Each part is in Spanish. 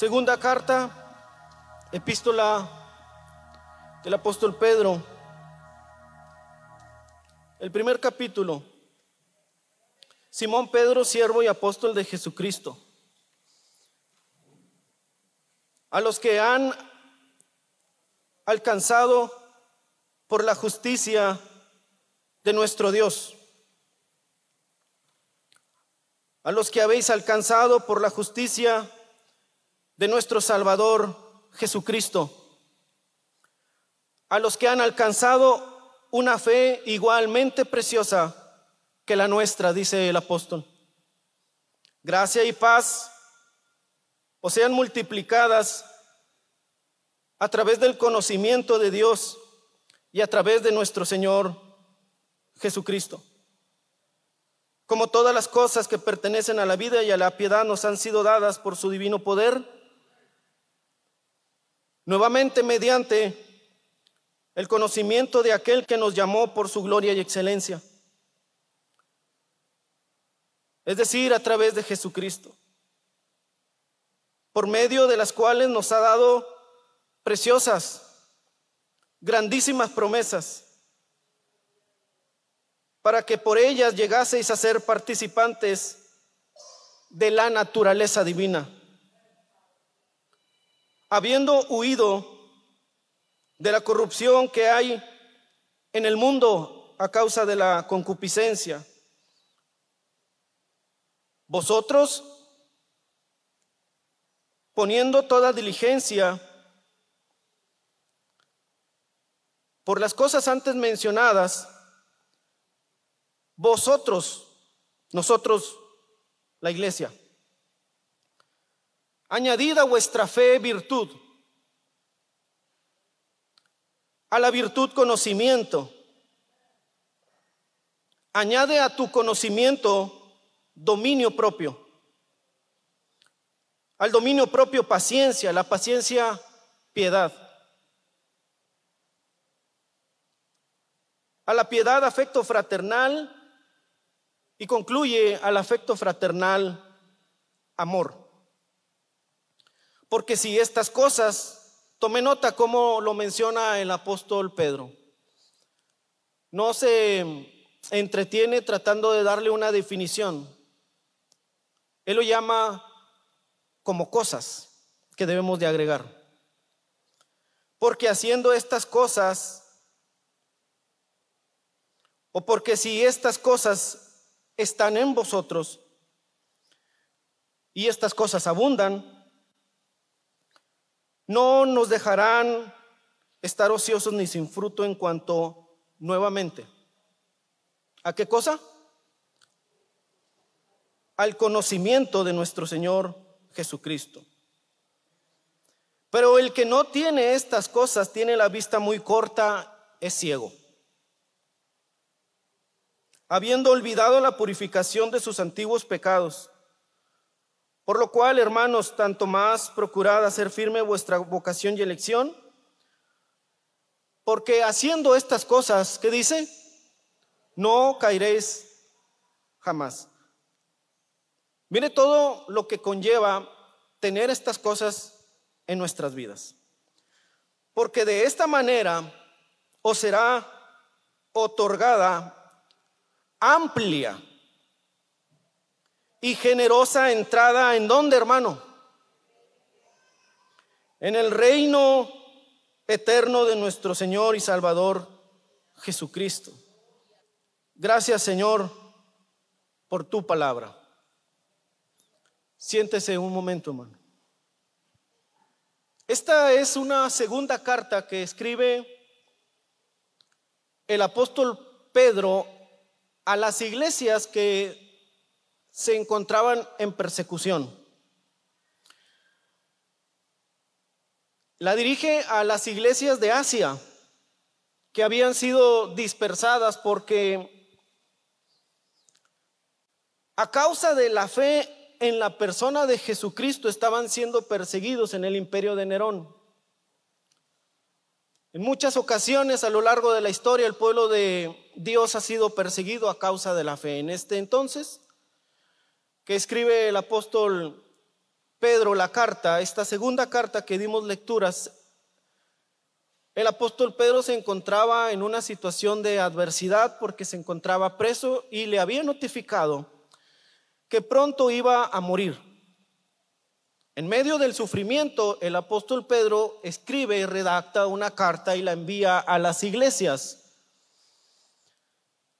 Segunda carta, epístola del apóstol Pedro. El primer capítulo. Simón Pedro, siervo y apóstol de Jesucristo. A los que han alcanzado por la justicia de nuestro Dios. A los que habéis alcanzado por la justicia de nuestro Salvador Jesucristo. A los que han alcanzado una fe igualmente preciosa que la nuestra, dice el apóstol. Gracia y paz o sean multiplicadas a través del conocimiento de Dios y a través de nuestro Señor Jesucristo. Como todas las cosas que pertenecen a la vida y a la piedad nos han sido dadas por su divino poder, nuevamente mediante el conocimiento de aquel que nos llamó por su gloria y excelencia. Es decir, a través de Jesucristo, por medio de las cuales nos ha dado preciosas, grandísimas promesas, para que por ellas llegaseis a ser participantes de la naturaleza divina. Habiendo huido de la corrupción que hay en el mundo a causa de la concupiscencia. Vosotros, poniendo toda diligencia por las cosas antes mencionadas, vosotros, nosotros, la iglesia, añadida vuestra fe virtud a la virtud conocimiento. Añade a tu conocimiento dominio propio. Al dominio propio paciencia, la paciencia piedad. A la piedad afecto fraternal y concluye al afecto fraternal amor. Porque si estas cosas Tome nota cómo lo menciona el apóstol Pedro. No se entretiene tratando de darle una definición. Él lo llama como cosas que debemos de agregar. Porque haciendo estas cosas, o porque si estas cosas están en vosotros y estas cosas abundan, no nos dejarán estar ociosos ni sin fruto en cuanto nuevamente. ¿A qué cosa? Al conocimiento de nuestro Señor Jesucristo. Pero el que no tiene estas cosas tiene la vista muy corta, es ciego. Habiendo olvidado la purificación de sus antiguos pecados, por lo cual, hermanos, tanto más procurad hacer firme vuestra vocación y elección, porque haciendo estas cosas, ¿qué dice? No caeréis jamás. Mire todo lo que conlleva tener estas cosas en nuestras vidas. Porque de esta manera os será otorgada amplia y generosa entrada en dónde, hermano? En el reino eterno de nuestro Señor y Salvador Jesucristo. Gracias, Señor, por tu palabra. Siéntese un momento, hermano. Esta es una segunda carta que escribe el apóstol Pedro a las iglesias que se encontraban en persecución. La dirige a las iglesias de Asia que habían sido dispersadas porque a causa de la fe en la persona de Jesucristo estaban siendo perseguidos en el imperio de Nerón. En muchas ocasiones a lo largo de la historia el pueblo de Dios ha sido perseguido a causa de la fe. En este entonces que escribe el apóstol Pedro la carta, esta segunda carta que dimos lecturas, el apóstol Pedro se encontraba en una situación de adversidad porque se encontraba preso y le había notificado que pronto iba a morir. En medio del sufrimiento, el apóstol Pedro escribe y redacta una carta y la envía a las iglesias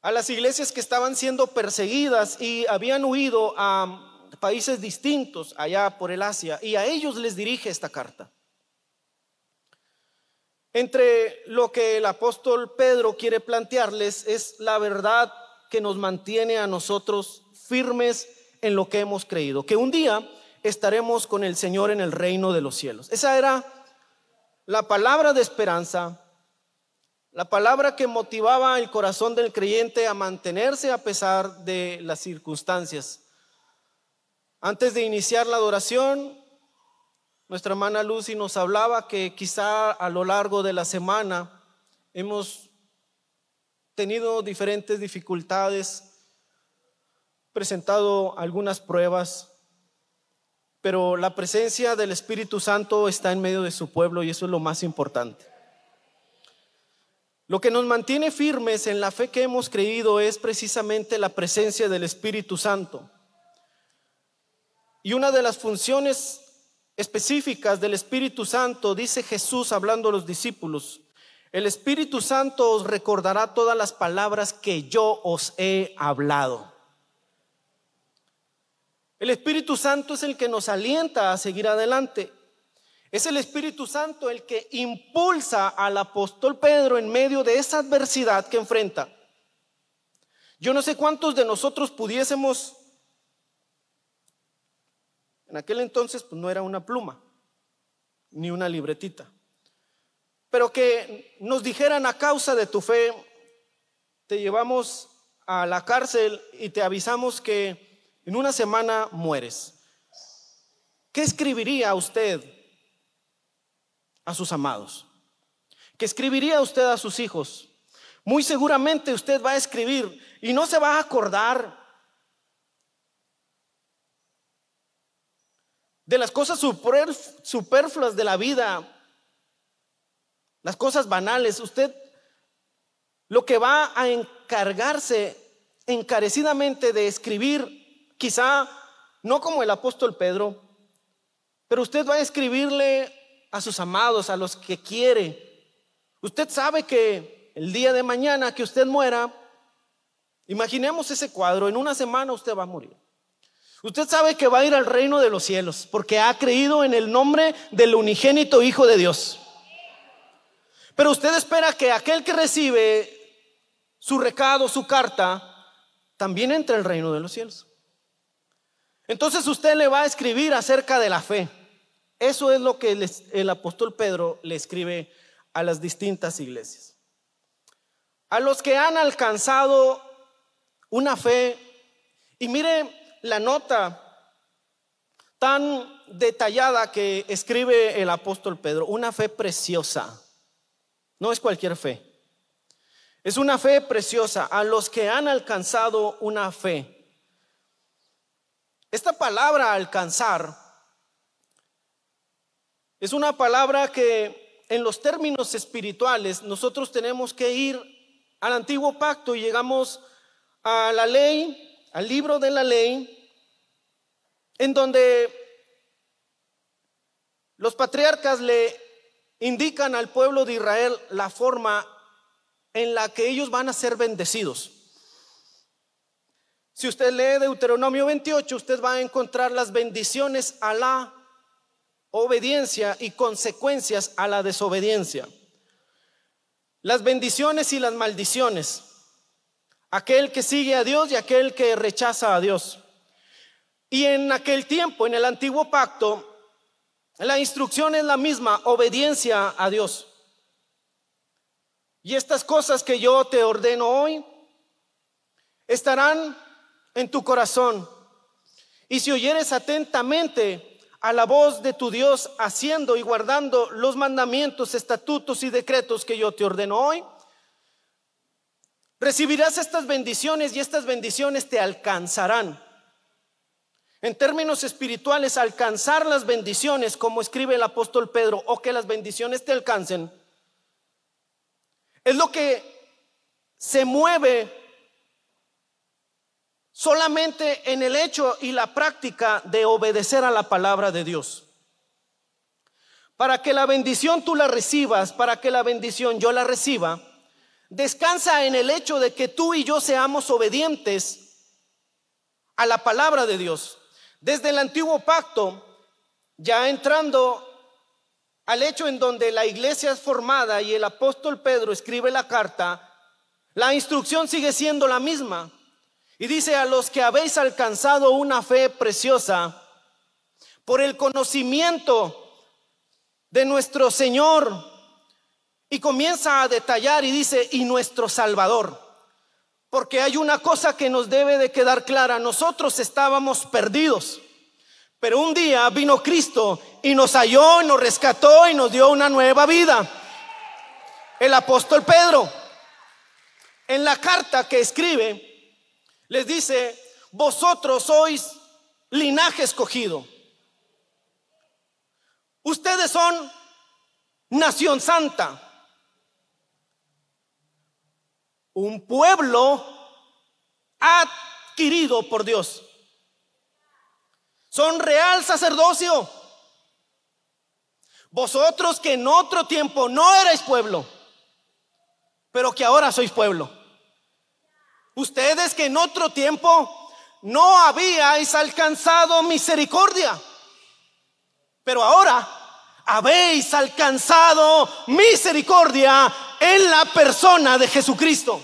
a las iglesias que estaban siendo perseguidas y habían huido a países distintos allá por el Asia, y a ellos les dirige esta carta. Entre lo que el apóstol Pedro quiere plantearles es la verdad que nos mantiene a nosotros firmes en lo que hemos creído, que un día estaremos con el Señor en el reino de los cielos. Esa era la palabra de esperanza la palabra que motivaba el corazón del creyente a mantenerse a pesar de las circunstancias. Antes de iniciar la adoración, nuestra hermana Lucy nos hablaba que quizá a lo largo de la semana hemos tenido diferentes dificultades, presentado algunas pruebas, pero la presencia del Espíritu Santo está en medio de su pueblo y eso es lo más importante. Lo que nos mantiene firmes en la fe que hemos creído es precisamente la presencia del Espíritu Santo. Y una de las funciones específicas del Espíritu Santo, dice Jesús hablando a los discípulos, el Espíritu Santo os recordará todas las palabras que yo os he hablado. El Espíritu Santo es el que nos alienta a seguir adelante. Es el Espíritu Santo el que impulsa al apóstol Pedro en medio de esa adversidad que enfrenta. Yo no sé cuántos de nosotros pudiésemos, en aquel entonces pues no era una pluma, ni una libretita, pero que nos dijeran a causa de tu fe, te llevamos a la cárcel y te avisamos que en una semana mueres. ¿Qué escribiría usted a sus amados. Que escribiría usted a sus hijos. Muy seguramente usted va a escribir y no se va a acordar de las cosas superfluas de la vida, las cosas banales. Usted lo que va a encargarse encarecidamente de escribir, quizá no como el apóstol Pedro, pero usted va a escribirle a sus amados, a los que quiere. Usted sabe que el día de mañana que usted muera, imaginemos ese cuadro, en una semana usted va a morir. Usted sabe que va a ir al reino de los cielos porque ha creído en el nombre del unigénito Hijo de Dios. Pero usted espera que aquel que recibe su recado, su carta, también entre al reino de los cielos. Entonces usted le va a escribir acerca de la fe. Eso es lo que el apóstol Pedro le escribe a las distintas iglesias. A los que han alcanzado una fe, y mire la nota tan detallada que escribe el apóstol Pedro, una fe preciosa. No es cualquier fe. Es una fe preciosa a los que han alcanzado una fe. Esta palabra alcanzar es una palabra que en los términos espirituales nosotros tenemos que ir al antiguo pacto y llegamos a la ley, al libro de la ley, en donde los patriarcas le indican al pueblo de Israel la forma en la que ellos van a ser bendecidos. Si usted lee Deuteronomio 28, usted va a encontrar las bendiciones a la obediencia y consecuencias a la desobediencia. Las bendiciones y las maldiciones. Aquel que sigue a Dios y aquel que rechaza a Dios. Y en aquel tiempo, en el antiguo pacto, la instrucción es la misma, obediencia a Dios. Y estas cosas que yo te ordeno hoy estarán en tu corazón. Y si oyeres atentamente a la voz de tu Dios, haciendo y guardando los mandamientos, estatutos y decretos que yo te ordeno hoy, recibirás estas bendiciones y estas bendiciones te alcanzarán. En términos espirituales, alcanzar las bendiciones, como escribe el apóstol Pedro, o que las bendiciones te alcancen, es lo que se mueve solamente en el hecho y la práctica de obedecer a la palabra de Dios. Para que la bendición tú la recibas, para que la bendición yo la reciba, descansa en el hecho de que tú y yo seamos obedientes a la palabra de Dios. Desde el antiguo pacto, ya entrando al hecho en donde la iglesia es formada y el apóstol Pedro escribe la carta, la instrucción sigue siendo la misma. Y dice, a los que habéis alcanzado una fe preciosa por el conocimiento de nuestro Señor. Y comienza a detallar y dice, y nuestro Salvador. Porque hay una cosa que nos debe de quedar clara, nosotros estábamos perdidos. Pero un día vino Cristo y nos halló, nos rescató y nos dio una nueva vida. El apóstol Pedro, en la carta que escribe, les dice, vosotros sois linaje escogido. Ustedes son nación santa. Un pueblo adquirido por Dios. Son real sacerdocio. Vosotros que en otro tiempo no erais pueblo, pero que ahora sois pueblo. Ustedes que en otro tiempo no habíais alcanzado misericordia, pero ahora habéis alcanzado misericordia en la persona de Jesucristo.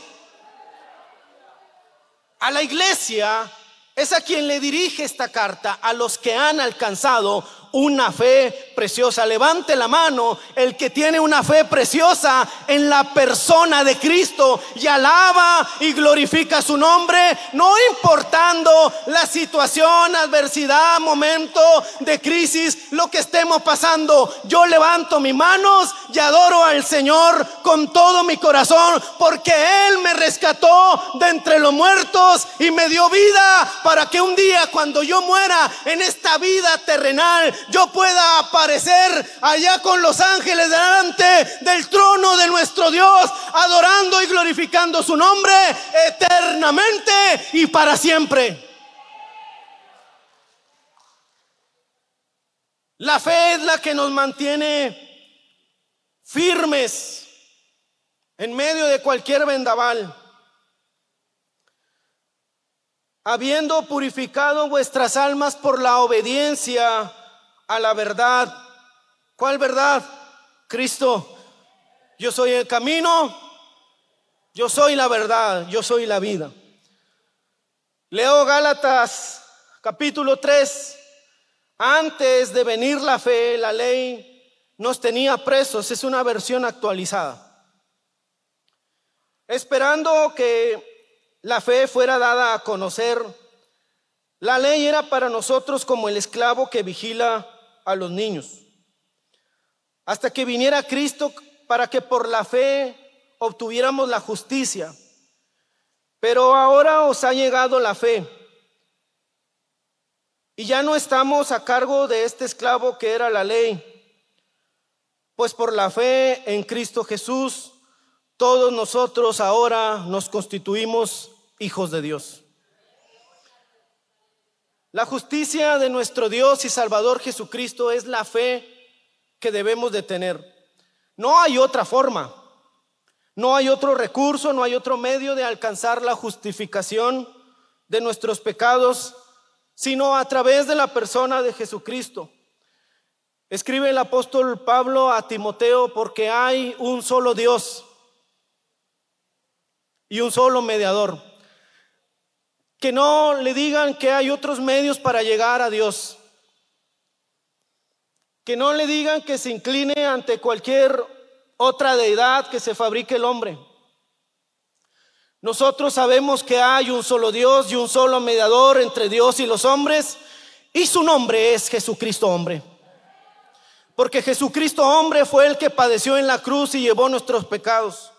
A la iglesia es a quien le dirige esta carta, a los que han alcanzado una fe preciosa. Levante la mano el que tiene una fe preciosa en la persona de Cristo y alaba y glorifica su nombre, no importando la situación, adversidad, momento de crisis, lo que estemos pasando. Yo levanto mis manos y adoro al Señor con todo mi corazón porque Él me rescató de entre los muertos y me dio vida para que un día cuando yo muera en esta vida terrenal, yo pueda aparecer allá con los ángeles delante del trono de nuestro Dios, adorando y glorificando su nombre eternamente y para siempre. La fe es la que nos mantiene firmes en medio de cualquier vendaval. Habiendo purificado vuestras almas por la obediencia a la verdad. ¿Cuál verdad? Cristo. Yo soy el camino, yo soy la verdad, yo soy la vida. Leo Gálatas capítulo 3. Antes de venir la fe, la ley nos tenía presos. Es una versión actualizada. Esperando que la fe fuera dada a conocer, la ley era para nosotros como el esclavo que vigila a los niños. Hasta que viniera Cristo para que por la fe obtuviéramos la justicia. Pero ahora os ha llegado la fe. Y ya no estamos a cargo de este esclavo que era la ley. Pues por la fe en Cristo Jesús, todos nosotros ahora nos constituimos hijos de Dios. La justicia de nuestro Dios y Salvador Jesucristo es la fe que debemos de tener. No hay otra forma, no hay otro recurso, no hay otro medio de alcanzar la justificación de nuestros pecados, sino a través de la persona de Jesucristo. Escribe el apóstol Pablo a Timoteo porque hay un solo Dios y un solo mediador que no le digan que hay otros medios para llegar a Dios. Que no le digan que se incline ante cualquier otra deidad que se fabrique el hombre. Nosotros sabemos que hay un solo Dios y un solo mediador entre Dios y los hombres, y su nombre es Jesucristo hombre. Porque Jesucristo hombre fue el que padeció en la cruz y llevó nuestros pecados.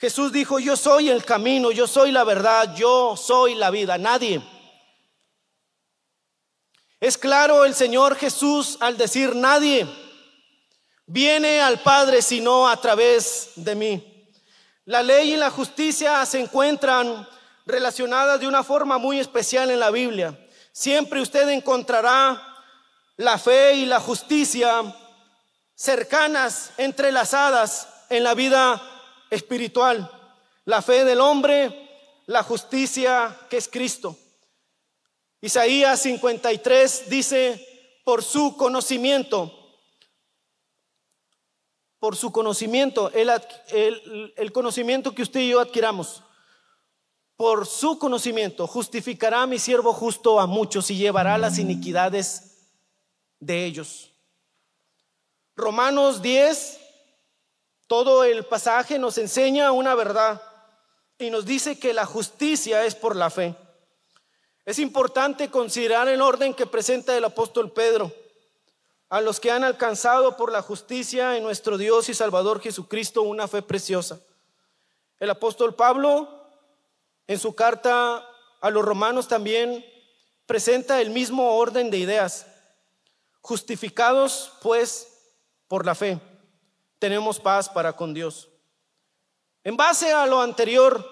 Jesús dijo, yo soy el camino, yo soy la verdad, yo soy la vida. Nadie, Es claro el Señor Jesús al decir nadie viene al Padre sino a través de mí. La ley y la justicia se encuentran relacionadas de una forma muy especial en la Biblia. Siempre usted encontrará la fe y la justicia cercanas, entrelazadas en la vida espiritual. La fe del hombre, la justicia que es Cristo. Isaías 53 dice, por su conocimiento, por su conocimiento, el, el, conocimiento que usted y yo adquiramos, por su conocimiento justificará a mi siervo justo a muchos y llevará las iniquidades de ellos. Romanos 10, todo el pasaje nos enseña una verdad y nos dice que la justicia es por la fe. Es importante considerar el orden que presenta el apóstol Pedro a los que han alcanzado por la justicia en nuestro Dios y Salvador Jesucristo una fe preciosa. El apóstol Pablo, en su carta a los romanos también, presenta el mismo orden de ideas. Justificados, pues, por la fe, tenemos paz para con Dios. En base a lo anterior,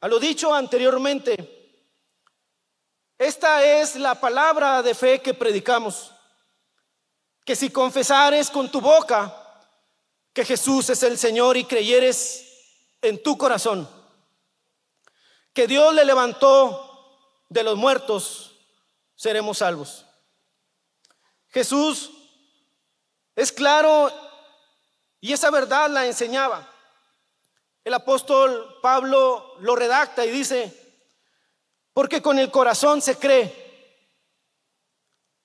a lo dicho anteriormente, esta es la palabra de fe que predicamos que si confesares con tu boca que Jesús es el Señor y creyeres en tu corazón que Dios le levantó de los muertos, seremos salvos. Jesús es claro y esa verdad la enseñaba. El apóstol Pablo lo redacta y dice, porque con el corazón se cree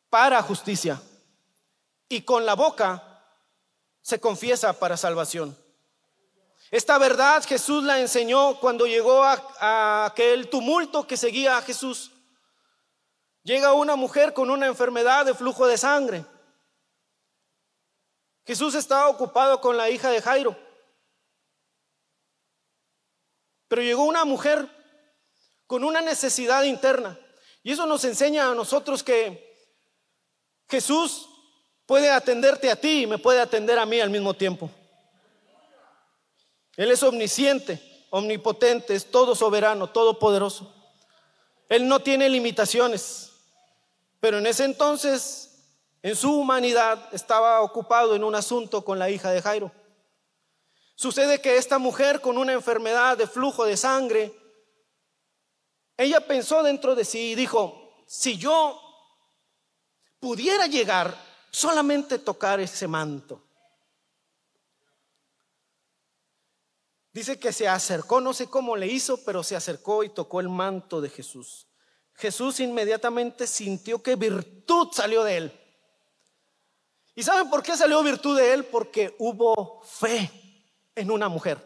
para justicia y con la boca se confiesa para salvación. Esta verdad Jesús la enseñó cuando llegó a, aquel tumulto que seguía a Jesús. Llega una mujer con una enfermedad de flujo de sangre. Jesús estaba ocupado con la hija de Jairo. Pero llegó una mujer con una necesidad interna. Y eso nos enseña a nosotros que Jesús puede atenderte a ti y me puede atender a mí al mismo tiempo. Él es omnisciente, omnipotente, es todo soberano, todopoderoso. Él no tiene limitaciones, pero en ese entonces, en su humanidad, estaba ocupado en un asunto con la hija de Jairo. Sucede que esta mujer con una enfermedad de flujo de sangre, ella pensó dentro de sí y dijo, si yo pudiera llegar solamente tocar ese manto. Dice que se acercó, no sé cómo le hizo, pero se acercó y tocó el manto de Jesús. Jesús inmediatamente sintió que virtud salió de él. ¿Y saben por qué salió virtud de él? Porque hubo fe en una mujer.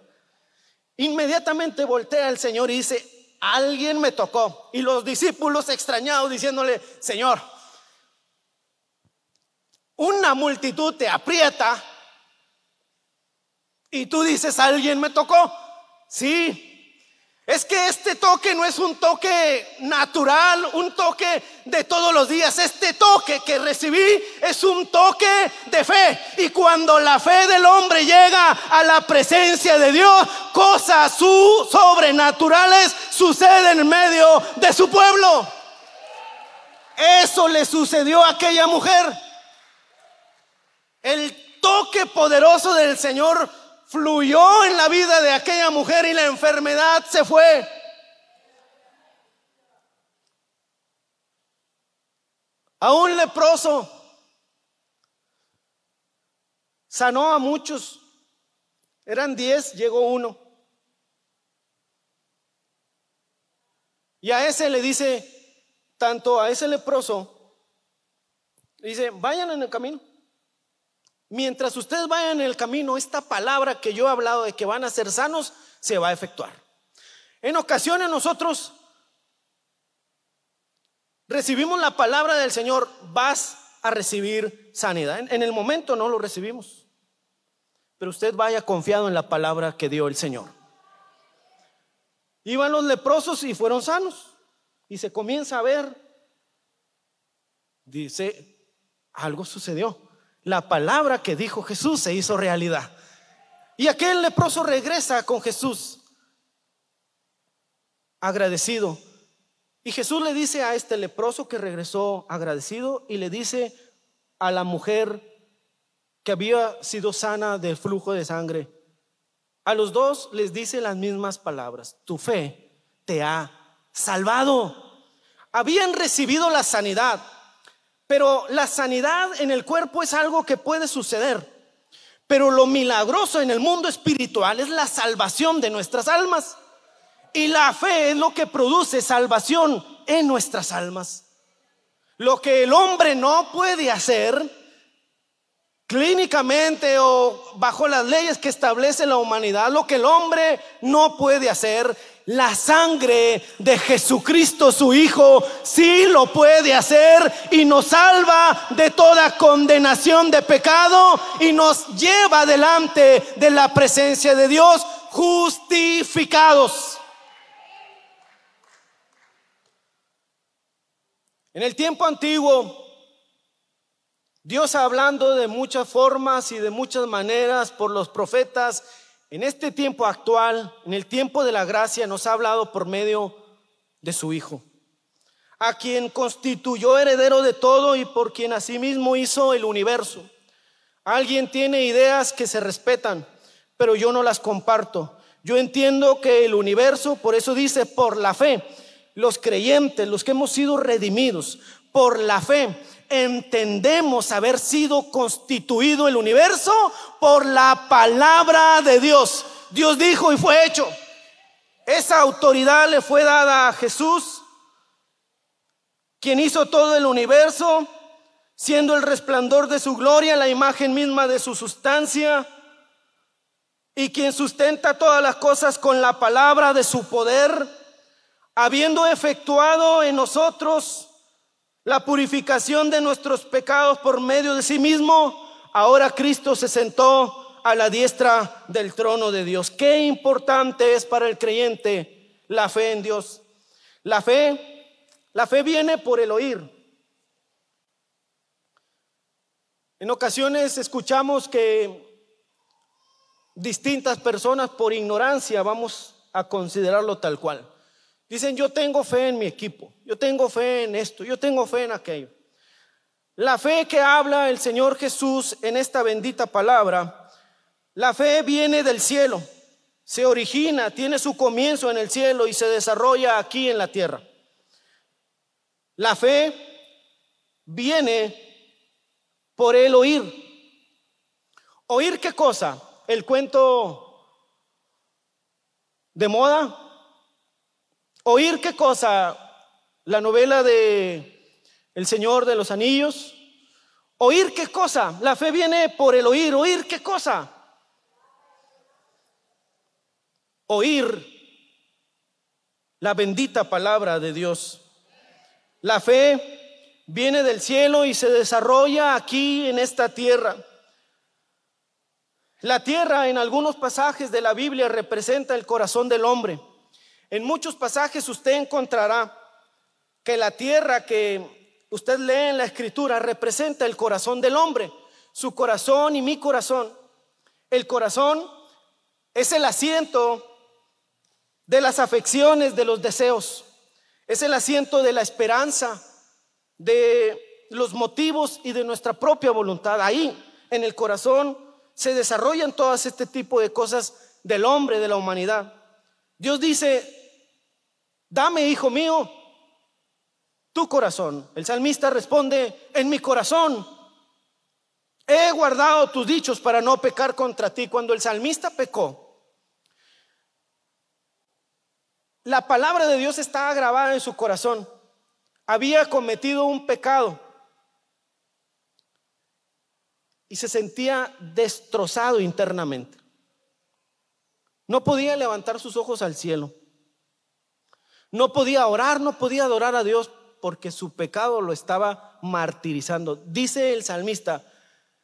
Inmediatamente voltea al Señor y dice, alguien me tocó. Y los discípulos extrañados diciéndole, Señor, una multitud te aprieta y tú dices, alguien me tocó. Sí, es que este toque no es un toque natural, un toque de todos los días. Este toque que recibí es un toque de fe. Y cuando la fe del hombre llega a la presencia de Dios, cosas sobrenaturales suceden en medio de su pueblo. Eso le sucedió a aquella mujer. El toque poderoso del Señor fluyó en la vida de aquella mujer y la enfermedad se fue. A un leproso sanó a muchos. Eran diez, llegó uno. Y a ese le dice, tanto a ese leproso, dice, vayan en el camino. Mientras ustedes vayan en el camino, esta palabra que yo he hablado de que van a ser sanos, se va a efectuar. En ocasiones nosotros recibimos la palabra del Señor, vas a recibir sanidad. En, el momento no lo recibimos, pero usted vaya confiado en la palabra que dio el Señor. Iban los leprosos y fueron sanos. Y se comienza a ver dice, algo sucedió. La palabra que dijo Jesús se hizo realidad. Y aquel leproso regresa con Jesús agradecido. Y Jesús le dice a este leproso que regresó agradecido y le dice a la mujer que había sido sana del flujo de sangre, a los dos les dice las mismas palabras, tu fe te ha salvado. Habían recibido la sanidad, pero la sanidad en el cuerpo es algo que puede suceder. Pero lo milagroso en el mundo espiritual es la salvación de nuestras almas. Y la fe es lo que produce salvación en nuestras almas. Lo que el hombre no puede hacer clínicamente o bajo las leyes que establece la humanidad, lo que el hombre no puede hacer, la sangre de Jesucristo su Hijo sí lo puede hacer y nos salva de toda condenación de pecado y nos lleva delante de la presencia de Dios justificados. En el tiempo antiguo, Dios hablando de muchas formas y de muchas maneras por los profetas, en este tiempo actual, en el tiempo de la gracia, nos ha hablado por medio de su Hijo, a quien constituyó heredero de todo y por quien asimismo hizo el universo. Alguien tiene ideas que se respetan, pero yo no las comparto. Yo entiendo que el universo, por eso dice, por la fe, los creyentes, los que hemos sido redimidos por la fe, entendemos haber sido constituido el universo por la palabra de Dios. Dios dijo y fue hecho. Esa autoridad le fue dada a Jesús, quien hizo todo el universo, siendo el resplandor de su gloria, la imagen misma de su sustancia, y quien sustenta todas las cosas con la palabra de su poder habiendo efectuado en nosotros la purificación de nuestros pecados por medio de sí mismo, ahora Cristo se sentó a la diestra del trono de Dios. Qué importante es para el creyente la fe en Dios. La fe, la fe viene por el oír. En ocasiones escuchamos que distintas personas por ignorancia, vamos a considerarlo tal cual, Dicen, yo tengo fe en mi equipo, yo tengo fe en esto, yo tengo fe en aquello. La fe que habla el Señor Jesús en esta bendita palabra, la fe viene del cielo, se origina, tiene su comienzo en el cielo y se desarrolla aquí en la tierra. La fe viene por el oír. ¿Oír qué cosa? ¿El cuento de moda? ¿Oír qué cosa? La novela de El Señor de los Anillos. ¿Oír qué cosa? La fe viene por el oír. ¿Oír qué cosa? Oír la bendita palabra de Dios. La fe viene del cielo y se desarrolla aquí en esta tierra. La tierra en algunos pasajes de la Biblia representa el corazón del hombre. En muchos pasajes usted encontrará que la tierra que usted lee en la escritura representa el corazón del hombre, su corazón y mi corazón. El corazón es el asiento de las afecciones, de los deseos, es el asiento de la esperanza, de los motivos y de nuestra propia voluntad. Ahí, en el corazón, se desarrollan todas este tipo de cosas del hombre, de la humanidad. Dios dice, dame, hijo mío, tu corazón. El salmista responde, en mi corazón he guardado tus dichos para no pecar contra ti. Cuando el salmista pecó, la palabra de Dios estaba grabada en su corazón. Había cometido un pecado y se sentía destrozado internamente. No podía levantar sus ojos al cielo. No podía orar, no podía adorar a Dios porque su pecado lo estaba martirizando. Dice el salmista,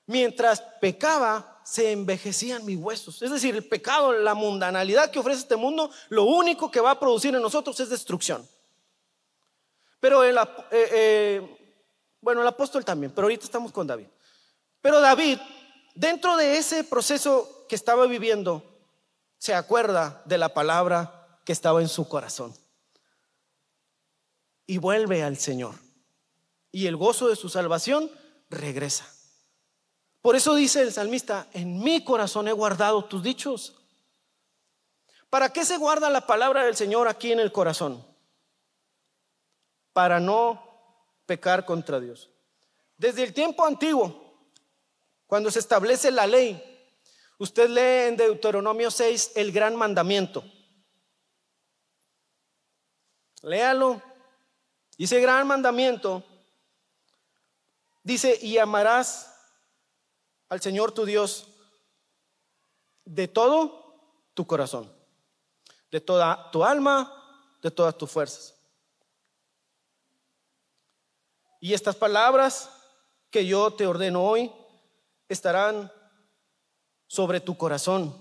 mientras pecaba, se envejecían mis huesos. Es decir, el pecado, la mundanalidad que ofrece este mundo, lo único que va a producir en nosotros es destrucción. Pero el, eh, eh, Bueno, el apóstol también, pero ahorita estamos con David. Pero David, dentro de ese proceso que estaba viviendo, se acuerda de la palabra que estaba en su corazón. Y vuelve al Señor. Y el gozo de su salvación regresa. Por eso dice el salmista, en mi corazón he guardado tus dichos. ¿Para qué se guarda la palabra del Señor aquí en el corazón? Para no pecar contra Dios. Desde el tiempo antiguo, cuando se establece la ley, usted lee en Deuteronomio 6 el gran mandamiento. Léalo. Y ese gran mandamiento dice, y amarás al Señor tu Dios de todo tu corazón, de toda tu alma, de todas tus fuerzas. Y estas palabras que yo te ordeno hoy estarán sobre tu corazón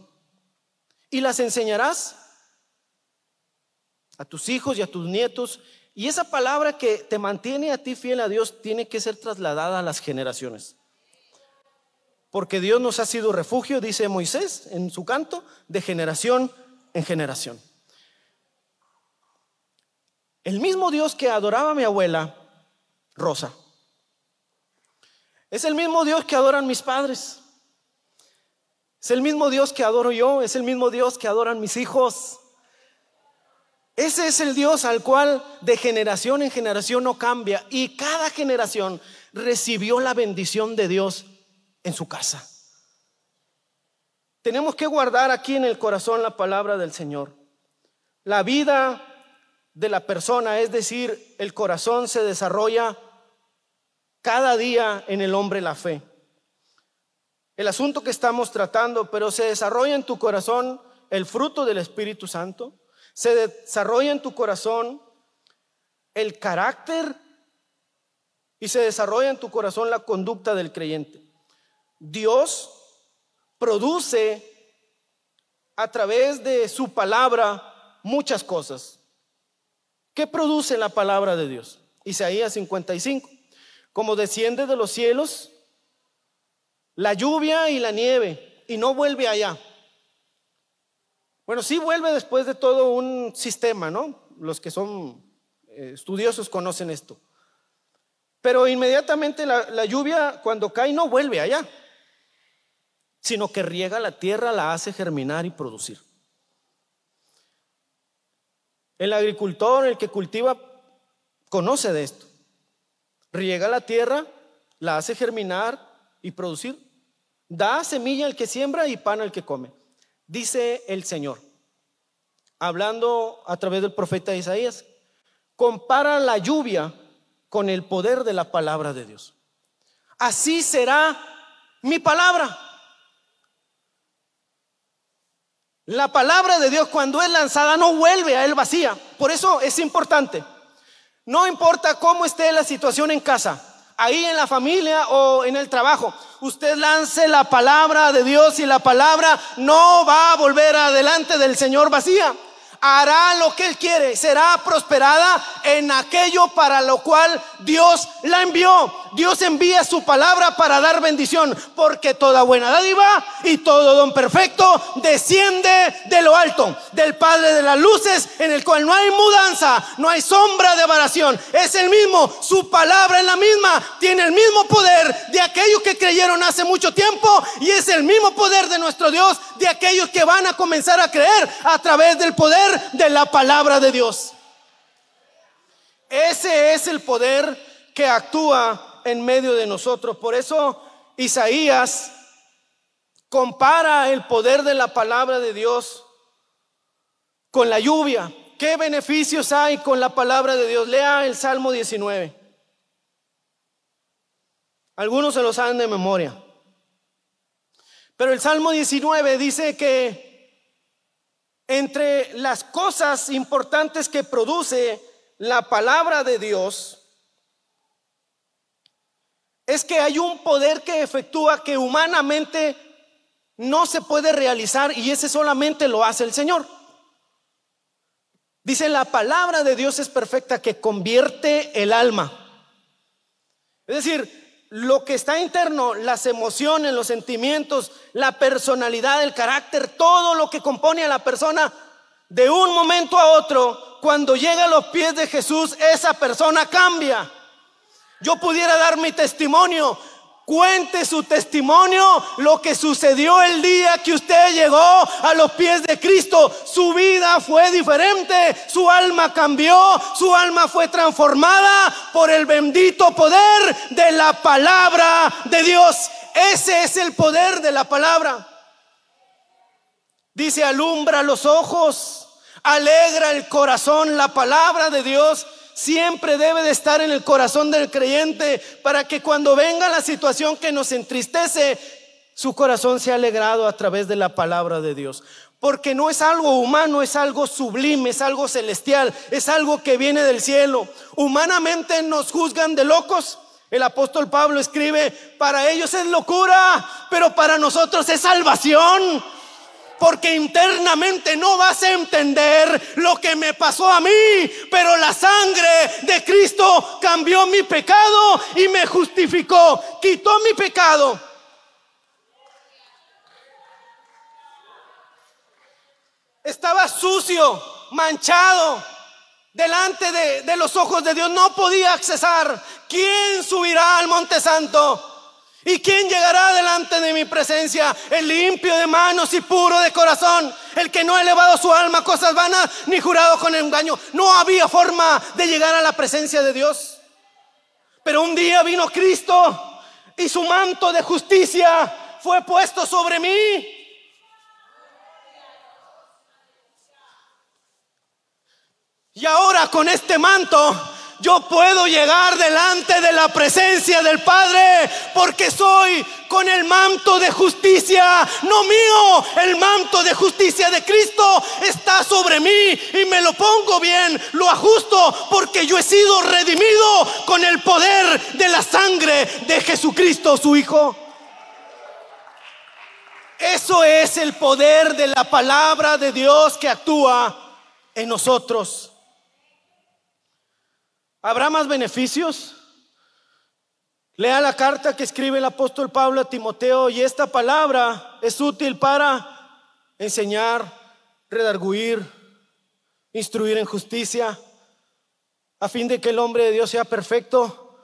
y las enseñarás a tus hijos y a tus nietos. Y esa palabra que te mantiene a ti fiel a Dios tiene que ser trasladada a las generaciones. Porque Dios nos ha sido refugio, dice Moisés en su canto, de generación en generación. El mismo Dios que adoraba a mi abuela, Rosa, es el mismo Dios que adoran mis padres. Es el mismo Dios que adoro yo, es el mismo Dios que adoran mis hijos. Ese es el Dios al cual de generación en generación no cambia y cada generación recibió la bendición de Dios en su casa. Tenemos que guardar aquí en el corazón la palabra del Señor. La vida de la persona, es decir, el corazón se desarrolla cada día en el hombre la fe. El asunto que estamos tratando, pero se desarrolla en tu corazón el fruto del Espíritu Santo, se desarrolla en tu corazón el carácter y se desarrolla en tu corazón la conducta del creyente. Dios produce a través de su palabra muchas cosas. ¿Qué produce la palabra de Dios? Isaías 55 como desciende de los cielos la lluvia y la nieve y no vuelve allá. Bueno, sí vuelve después de todo un sistema, ¿no? Los que son eh, estudiosos conocen esto. Pero inmediatamente la, la lluvia cuando cae no vuelve allá, sino que riega la tierra, la hace germinar y producir. El agricultor, el que cultiva, conoce de esto riega la tierra, la hace germinar y producir. Da semilla al que siembra y pan al que come. Dice el Señor, hablando a través del profeta Isaías, compara la lluvia con el poder de la palabra de Dios. Así será mi palabra. La palabra de Dios cuando es lanzada no vuelve a él vacía. Por eso es importante. No importa cómo esté la situación en casa, ahí en la familia o en el trabajo. Usted lance la palabra de Dios y la palabra no va a volver adelante del Señor vacía hará lo que Él quiere, será prosperada en aquello para lo cual Dios la envió. Dios envía su palabra para dar bendición, porque toda buena dádiva y todo don perfecto desciende de lo alto, del Padre de las luces, en el cual no hay mudanza, no hay sombra de variación. Es el mismo, su palabra es la misma, tiene el mismo poder de aquellos que creyeron hace mucho tiempo y es el mismo poder de nuestro Dios de aquellos que van a comenzar a creer a través del poder de la palabra de Dios. Ese es el poder que actúa en medio de nosotros. Por eso Isaías compara el poder de la palabra de Dios con la lluvia. ¿Qué beneficios hay con la palabra de Dios? Lea el Salmo 19. Algunos se lo saben de memoria. Pero el Salmo 19 dice que entre las cosas importantes que produce la palabra de Dios, es que hay un poder que efectúa que humanamente no se puede realizar y ese solamente lo hace el Señor. Dice, la palabra de Dios es perfecta que convierte el alma. Es decir, lo que está interno, las emociones, los sentimientos, la personalidad, el carácter, todo lo que compone a la persona, de un momento a otro, cuando llega a los pies de Jesús, esa persona cambia. Yo pudiera dar mi testimonio. Cuente su testimonio, lo que sucedió el día que usted llegó a los pies de Cristo. Su vida fue diferente, su alma cambió, su alma fue transformada por el bendito poder de la palabra de Dios. Ese es el poder de la palabra. Dice, alumbra los ojos, alegra el corazón. La palabra de Dios siempre debe de estar en el corazón del creyente para que cuando venga la situación que nos entristece, su corazón sea alegrado a través de la palabra de Dios. Porque no es algo humano, es algo sublime, es algo celestial, es algo que viene del cielo. Humanamente nos juzgan de locos. El apóstol Pablo escribe, para ellos es locura, pero para nosotros es salvación porque internamente no vas a entender lo que me pasó a mí, pero la sangre de Cristo cambió mi pecado y me justificó, quitó mi pecado. Estaba sucio, manchado, delante de, de, los ojos de Dios, no podía accesar. ¿Quién subirá al monte santo? ¿Y quién llegará delante de mi presencia? El limpio de manos y puro de corazón, el que no ha elevado su alma a cosas vanas ni jurado con engaño. No había forma de llegar a la presencia de Dios. Pero un día vino Cristo y su manto de justicia fue puesto sobre mí. Y ahora con este manto yo puedo llegar delante de la presencia del Padre porque soy con el manto de justicia, no mío, el manto de justicia de Cristo está sobre mí y me lo pongo bien, lo ajusto porque yo he sido redimido con el poder de la sangre de Jesucristo, su Hijo. Eso es el poder de la palabra de Dios que actúa en nosotros. ¿Habrá más beneficios? Lea la carta que escribe el apóstol Pablo a Timoteo y esta palabra es útil para enseñar, redarguir, instruir en justicia, a fin de que el hombre de Dios sea perfecto,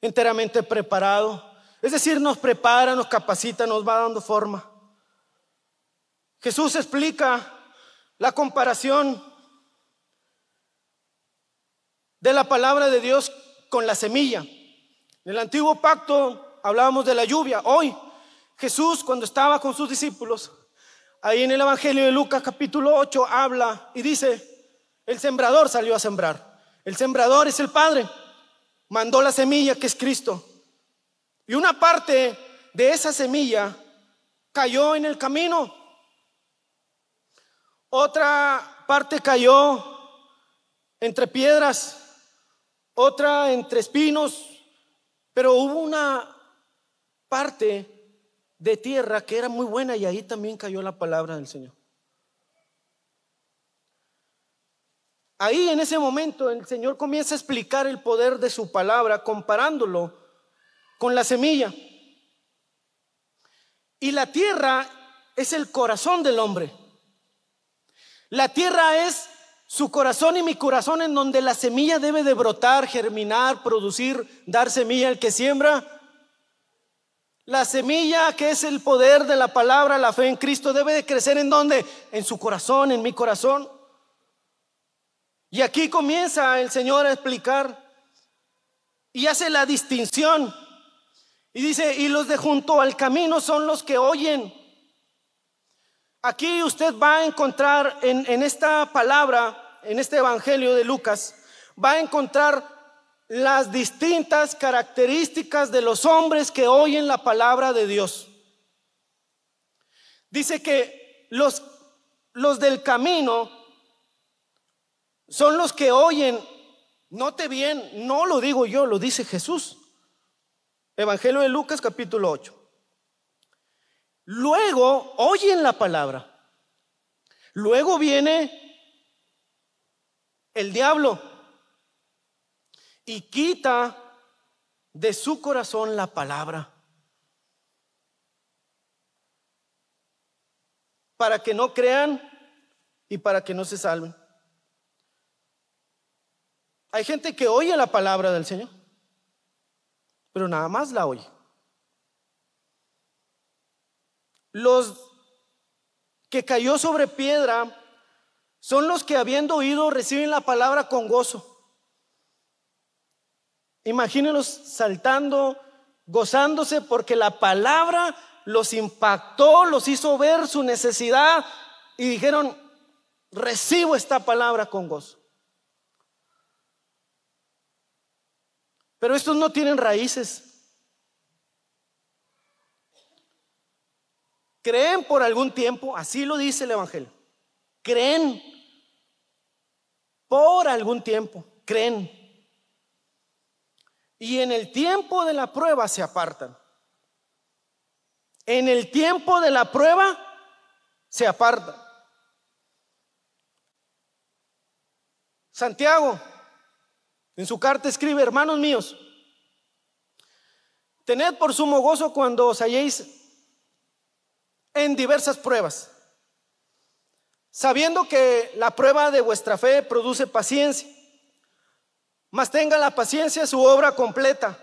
enteramente preparado. Es decir, nos prepara, nos capacita, nos va dando forma. Jesús explica la comparación de la palabra de Dios con la semilla. En el antiguo pacto hablábamos de la lluvia. Hoy Jesús cuando estaba con sus discípulos, ahí en el Evangelio de Lucas capítulo 8 habla y dice, el sembrador salió a sembrar. El sembrador es el Padre. Mandó la semilla que es Cristo. Y una parte de esa semilla cayó en el camino. Otra parte cayó entre piedras otra entre espinos, pero hubo una parte de tierra que era muy buena y ahí también cayó la palabra del Señor. Ahí en ese momento el Señor comienza a explicar el poder de su palabra comparándolo con la semilla. Y la tierra es el corazón del hombre. La tierra es su corazón y mi corazón en donde la semilla debe de brotar, germinar, producir, dar semilla al que siembra. La semilla que es el poder de la palabra, la fe en Cristo, debe de crecer en donde? En su corazón, en mi corazón. Y aquí comienza el Señor a explicar y hace la distinción. Y dice, y los de junto al camino son los que oyen. Aquí usted va a encontrar en, en esta palabra en este Evangelio de Lucas, va a encontrar las distintas características de los hombres que oyen la palabra de Dios. Dice que los, los del camino son los que oyen, note bien, no lo digo yo, lo dice Jesús. Evangelio de Lucas capítulo 8. Luego oyen la palabra. Luego viene el diablo y quita de su corazón la palabra. Para que no crean y para que no se salven. Hay gente que oye la palabra del Señor, pero nada más la oye. Los que cayó sobre piedra son los que habiendo oído reciben la palabra con gozo. Imagínenlos saltando, gozándose porque la palabra los impactó, los hizo ver su necesidad y dijeron, recibo esta palabra con gozo. Pero estos no tienen raíces. Creen por algún tiempo, así lo dice el Evangelio. Creen por algún tiempo, creen. Y en el tiempo de la prueba se apartan. En el tiempo de la prueba se apartan. Santiago en su carta escribe, hermanos míos, tened por sumo gozo cuando os halléis en diversas pruebas, sabiendo que la prueba de vuestra fe produce paciencia, mas tenga la paciencia su obra completa,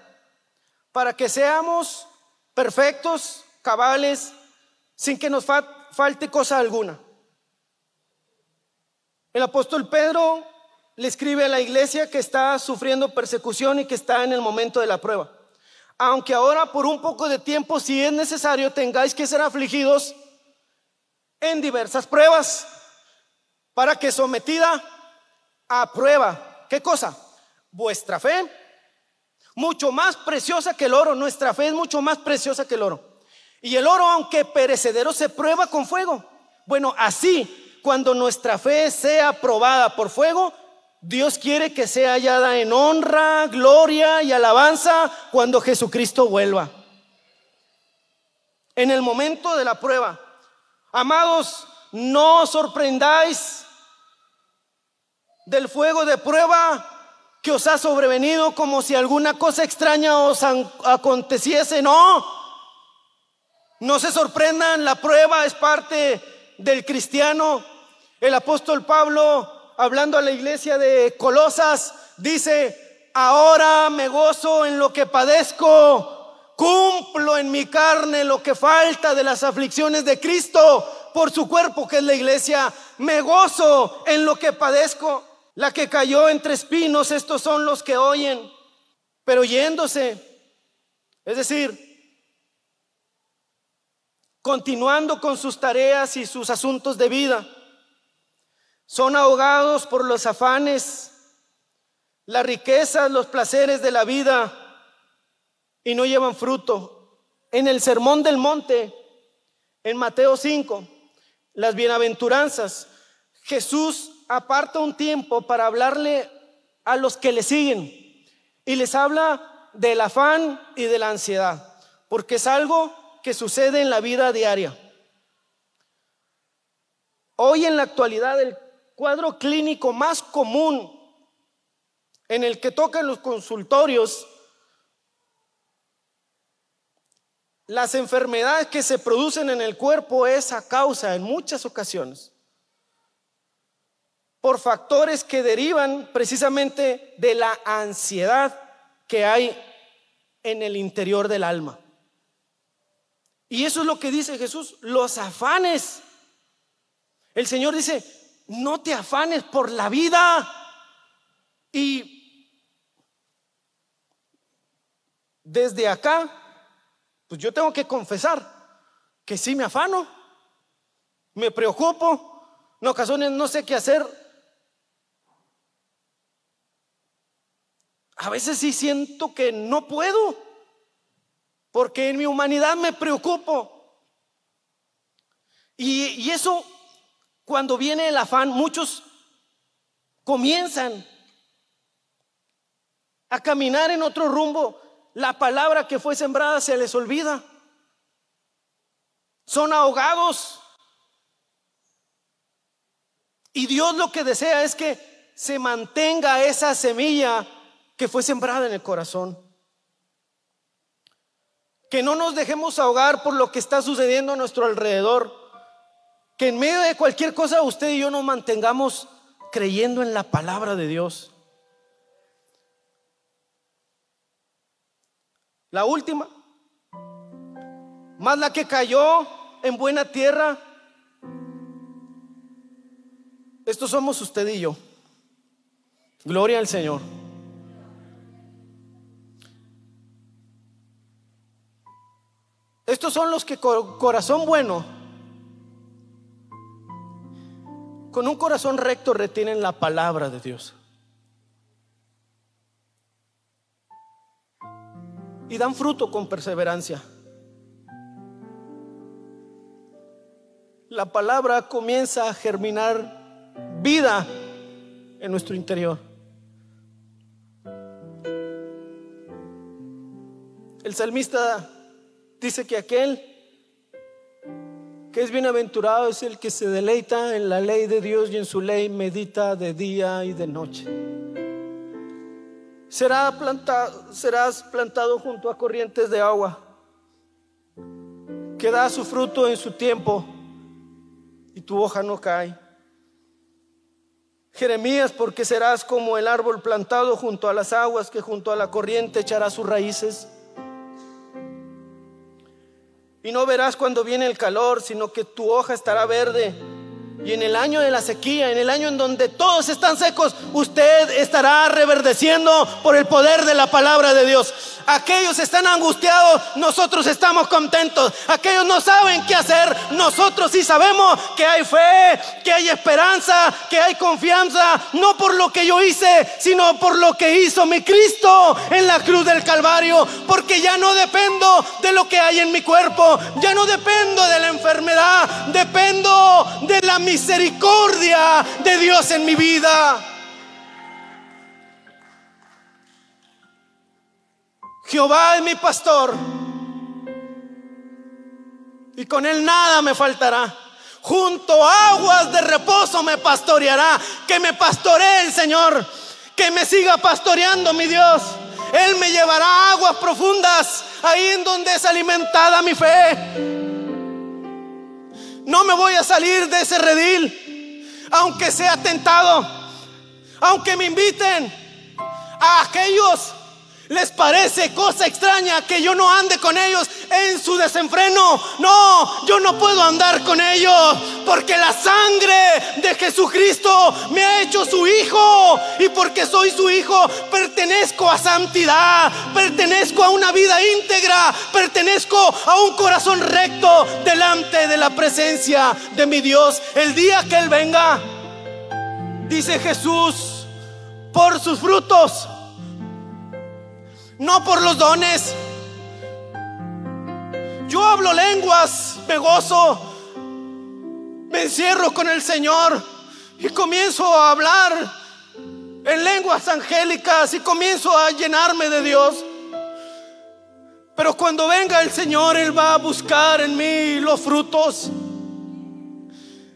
para que seamos perfectos, cabales, sin que nos falte cosa alguna. El apóstol Pedro le escribe a la iglesia que está sufriendo persecución y que está en el momento de la prueba. Aunque ahora por un poco de tiempo, si es necesario, tengáis que ser afligidos en diversas pruebas, para que sometida a prueba, ¿qué cosa? Vuestra fe, mucho más preciosa que el oro, nuestra fe es mucho más preciosa que el oro. Y el oro, aunque perecedero, se prueba con fuego. Bueno, así, cuando nuestra fe sea probada por fuego, Dios quiere que sea hallada en honra, gloria y alabanza cuando Jesucristo vuelva. En el momento de la prueba. Amados, no sorprendáis del fuego de prueba que os ha sobrevenido como si alguna cosa extraña os aconteciese. No, no se sorprendan, la prueba es parte del cristiano. El apóstol Pablo hablando a la iglesia de Colosas, dice, ahora me gozo en lo que padezco, cumplo en mi carne lo que falta de las aflicciones de Cristo por su cuerpo, que es la iglesia, me gozo en lo que padezco. La que cayó entre espinos, estos son los que oyen, pero yéndose, es decir, continuando con sus tareas y sus asuntos de vida son ahogados por los afanes, las riquezas, los placeres de la vida y no llevan fruto. En el Sermón del Monte, en Mateo 5, las bienaventuranzas, Jesús aparta un tiempo para hablarle a los que le siguen y les habla del afán y de la ansiedad, porque es algo que sucede en la vida diaria. Hoy en la actualidad el cuadro clínico más común en el que tocan los consultorios las enfermedades que se producen en el cuerpo es a causa en muchas ocasiones por factores que derivan precisamente de la ansiedad que hay en el interior del alma. Y eso es lo que dice Jesús, los afanes. El Señor dice, no te afanes por la vida. Y desde acá, pues yo tengo que confesar que sí me afano, me preocupo, en ocasiones no sé qué hacer. A veces sí siento que no puedo, porque en mi humanidad me preocupo. Y, y eso cuando viene el afán, muchos comienzan a caminar en otro rumbo. La palabra que fue sembrada se les olvida. Son ahogados. Y Dios lo que desea es que se mantenga esa semilla que fue sembrada en el corazón. Que no nos dejemos ahogar por lo que está sucediendo a nuestro alrededor. Que en medio de cualquier cosa usted y yo nos mantengamos creyendo en la palabra de Dios. La última, más la que cayó en buena tierra. Estos somos usted y yo. Gloria al Señor. Estos son los que con corazón bueno, con un corazón recto retienen la palabra de Dios. Y dan fruto con perseverancia. La palabra comienza a germinar vida en nuestro interior. El salmista dice que aquel que es bienaventurado es el que se deleita en la ley de Dios y en su ley medita de día y de noche. Será plantado, serás plantado junto a corrientes de agua, que da su fruto en su tiempo y tu hoja no cae. Jeremías, porque serás como el árbol plantado junto a las aguas, que junto a la corriente echará sus raíces. Y no verás cuando viene el calor, sino que tu hoja estará verde. Y en el año de la sequía, en el año en donde todos están secos, usted estará reverdeciendo por el poder de la palabra de Dios. Aquellos están angustiados, nosotros estamos contentos. Aquellos no saben qué hacer, nosotros sí sabemos que hay fe, que hay esperanza, que hay confianza, no por lo que yo hice, sino por lo que hizo mi Cristo en la cruz del Calvario. Porque ya no dependo de lo que hay en mi cuerpo, ya no dependo de la enfermedad, dependo de la misericordia de Dios en mi vida. Jehová es mi pastor y con él nada me faltará. Junto a aguas de reposo me pastoreará. Que me pastoree el Señor. Que me siga pastoreando mi Dios. Él me llevará a aguas profundas, ahí en donde es alimentada mi fe. No me voy a salir de ese redil, aunque sea tentado, aunque me inviten a aquellos ¿Les parece cosa extraña que yo no ande con ellos en su desenfreno? No, yo no puedo andar con ellos porque la sangre de Jesucristo me ha hecho su hijo y porque soy su hijo pertenezco a santidad, pertenezco a una vida íntegra, pertenezco a un corazón recto delante de la presencia de mi Dios. El día que Él venga, dice Jesús, por sus frutos no por los dones. Yo hablo lenguas, me gozo, me encierro con el Señor y comienzo a hablar en lenguas angélicas y comienzo a llenarme de Dios. Pero cuando venga el Señor, Él va a buscar en mí los frutos.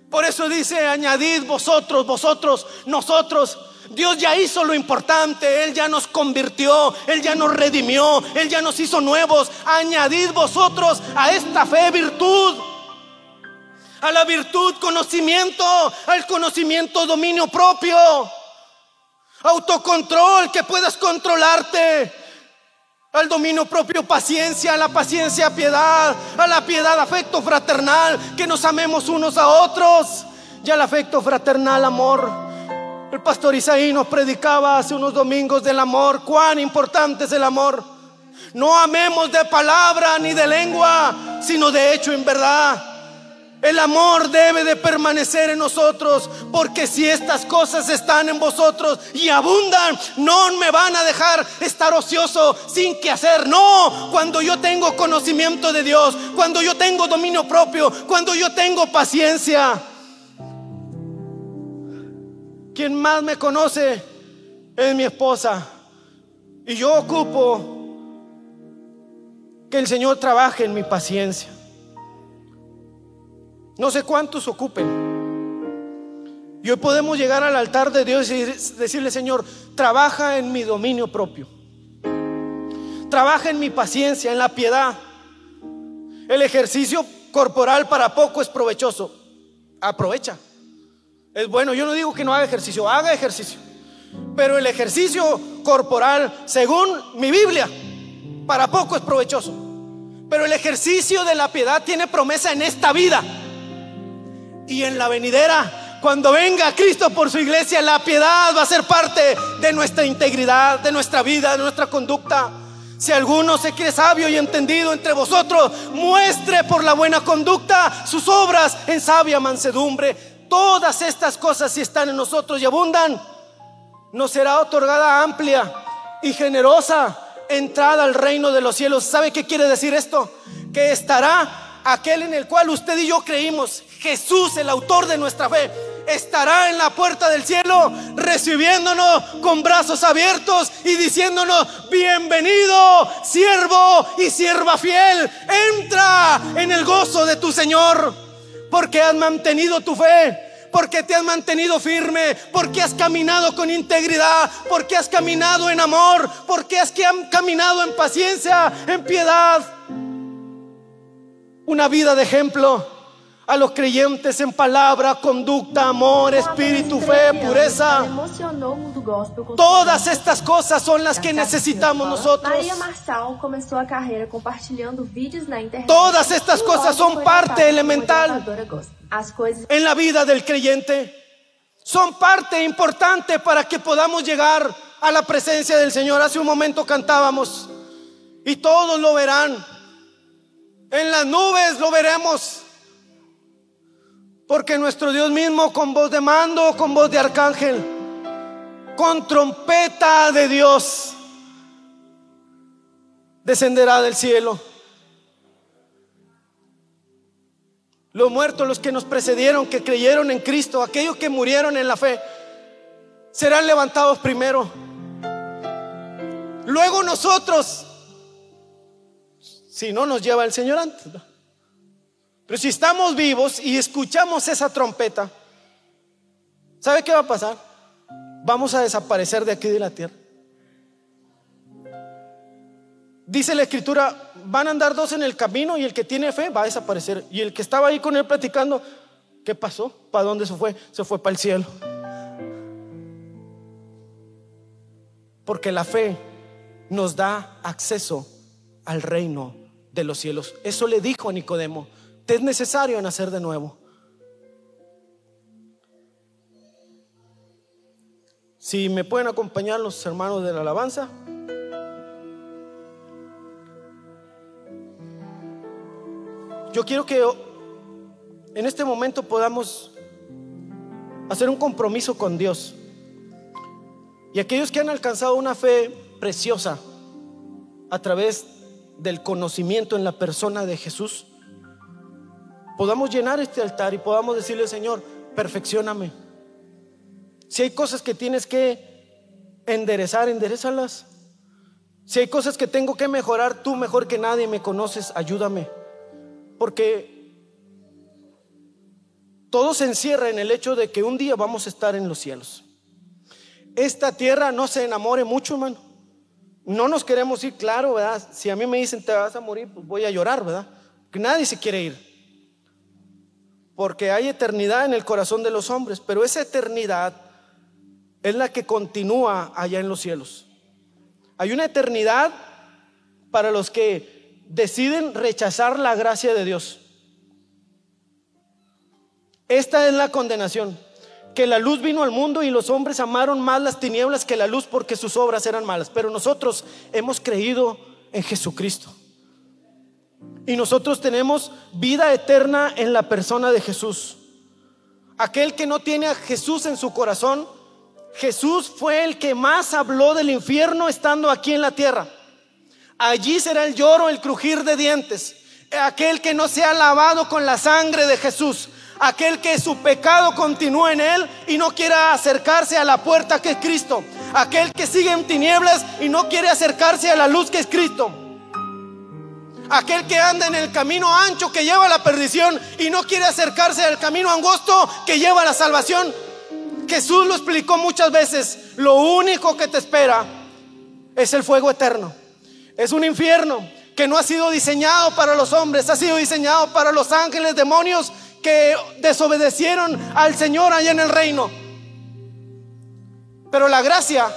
Por eso dice, añadid vosotros, vosotros, nosotros Dios ya hizo lo importante, Él ya nos convirtió, Él ya nos redimió, Él ya nos hizo nuevos. Añadid vosotros a esta fe virtud, a la virtud conocimiento, al conocimiento dominio propio, autocontrol, que puedas controlarte. Al dominio propio paciencia, a la paciencia piedad, a la piedad afecto fraternal, que nos amemos unos a otros, y al afecto fraternal amor. El pastor Isaí nos predicaba hace unos domingos del amor, cuán importante es el amor. No amemos de palabra ni de lengua, sino de hecho en verdad. El amor debe de permanecer en nosotros, porque si estas cosas están en vosotros y abundan, no me van a dejar estar ocioso sin que hacer. No, cuando yo tengo conocimiento de Dios, cuando yo tengo dominio propio, cuando yo tengo paciencia. Quien más me conoce es mi esposa. Y yo ocupo que el Señor trabaje en mi paciencia. No sé cuántos ocupen. Y hoy podemos llegar al altar de Dios y decirle, Señor, trabaja en mi dominio propio. Trabaja en mi paciencia, en la piedad. El ejercicio corporal para poco es provechoso. Aprovecha. Es bueno, yo no digo que no haga ejercicio, haga ejercicio. Pero el ejercicio corporal, según mi Biblia, para poco es provechoso. Pero el ejercicio de la piedad tiene promesa en esta vida. Y en la venidera, cuando venga Cristo por su iglesia, la piedad va a ser parte de nuestra integridad, de nuestra vida, de nuestra conducta. Si alguno se cree sabio y entendido entre vosotros, muestre por la buena conducta sus obras en sabia mansedumbre. Todas estas cosas, si están en nosotros y abundan, nos será otorgada amplia y generosa entrada al reino de los cielos. ¿Sabe qué quiere decir esto? Que estará aquel en el cual usted y yo creímos, Jesús, el autor de nuestra fe, estará en la puerta del cielo recibiéndonos con brazos abiertos y diciéndonos, bienvenido, siervo y sierva fiel, entra en el gozo de tu Señor, porque has mantenido tu fe porque te has mantenido firme, porque has caminado con integridad, porque has caminado en amor, porque has caminado en paciencia, en piedad. Una vida de ejemplo a los creyentes en palabra, conducta, amor, espíritu, fe, pureza. Todas estas cosas son las que necesitamos nosotros. Todas estas cosas son parte elemental en la vida del creyente. Son parte importante para que podamos llegar a la presencia del Señor. Hace un momento cantábamos y todos lo verán. En las nubes lo veremos. Porque nuestro Dios mismo con voz de mando, con voz de arcángel, con trompeta de Dios, descenderá del cielo. Los muertos, los que nos precedieron, que creyeron en Cristo, aquellos que murieron en la fe, serán levantados primero. Luego nosotros, si no nos lleva el Señor antes. Pero si estamos vivos y escuchamos esa trompeta, ¿sabe qué va a pasar? Vamos a desaparecer de aquí de la tierra. Dice la escritura, van a andar dos en el camino y el que tiene fe va a desaparecer. Y el que estaba ahí con él platicando, ¿qué pasó? ¿Para dónde se fue? Se fue para el cielo. Porque la fe nos da acceso al reino de los cielos. Eso le dijo a Nicodemo, te es necesario nacer de nuevo. Si me pueden acompañar los hermanos de la alabanza. Yo quiero que en este momento podamos hacer un compromiso con Dios. Y aquellos que han alcanzado una fe preciosa a través del conocimiento en la persona de Jesús, podamos llenar este altar y podamos decirle, Señor, perfeccioname. Si hay cosas que tienes que enderezar, enderezalas. Si hay cosas que tengo que mejorar, tú mejor que nadie me conoces, ayúdame. Porque todo se encierra en el hecho de que un día vamos a estar en los cielos. Esta tierra no se enamore mucho, hermano. No nos queremos ir, claro, ¿verdad? Si a mí me dicen te vas a morir, pues voy a llorar, ¿verdad? Que nadie se quiere ir. Porque hay eternidad en el corazón de los hombres, pero esa eternidad es la que continúa allá en los cielos. Hay una eternidad para los que deciden rechazar la gracia de Dios. Esta es la condenación, que la luz vino al mundo y los hombres amaron más las tinieblas que la luz porque sus obras eran malas. Pero nosotros hemos creído en Jesucristo. Y nosotros tenemos vida eterna en la persona de Jesús. Aquel que no tiene a Jesús en su corazón, Jesús fue el que más habló del infierno estando aquí en la tierra. Allí será el lloro, el crujir de dientes. Aquel que no se ha lavado con la sangre de Jesús. Aquel que su pecado continúa en él y no quiera acercarse a la puerta que es Cristo. Aquel que sigue en tinieblas y no quiere acercarse a la luz que es Cristo. Aquel que anda en el camino ancho que lleva a la perdición y no quiere acercarse al camino angosto que lleva a la salvación. Jesús lo explicó muchas veces. Lo único que te espera es el fuego eterno. Es un infierno que no ha sido diseñado para los hombres, ha sido diseñado para los ángeles, demonios que desobedecieron al Señor allá en el reino. Pero la gracia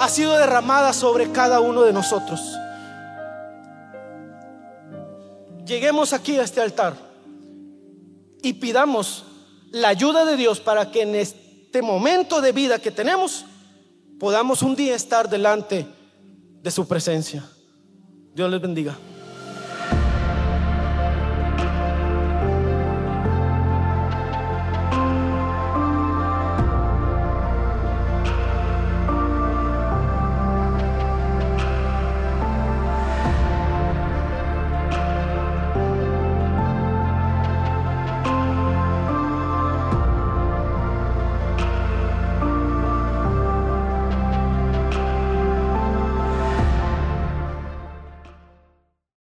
ha sido derramada sobre cada uno de nosotros. Lleguemos aquí a este altar y pidamos la ayuda de Dios para que en este momento de vida que tenemos podamos un día estar delante de su presencia. Dios les bendiga.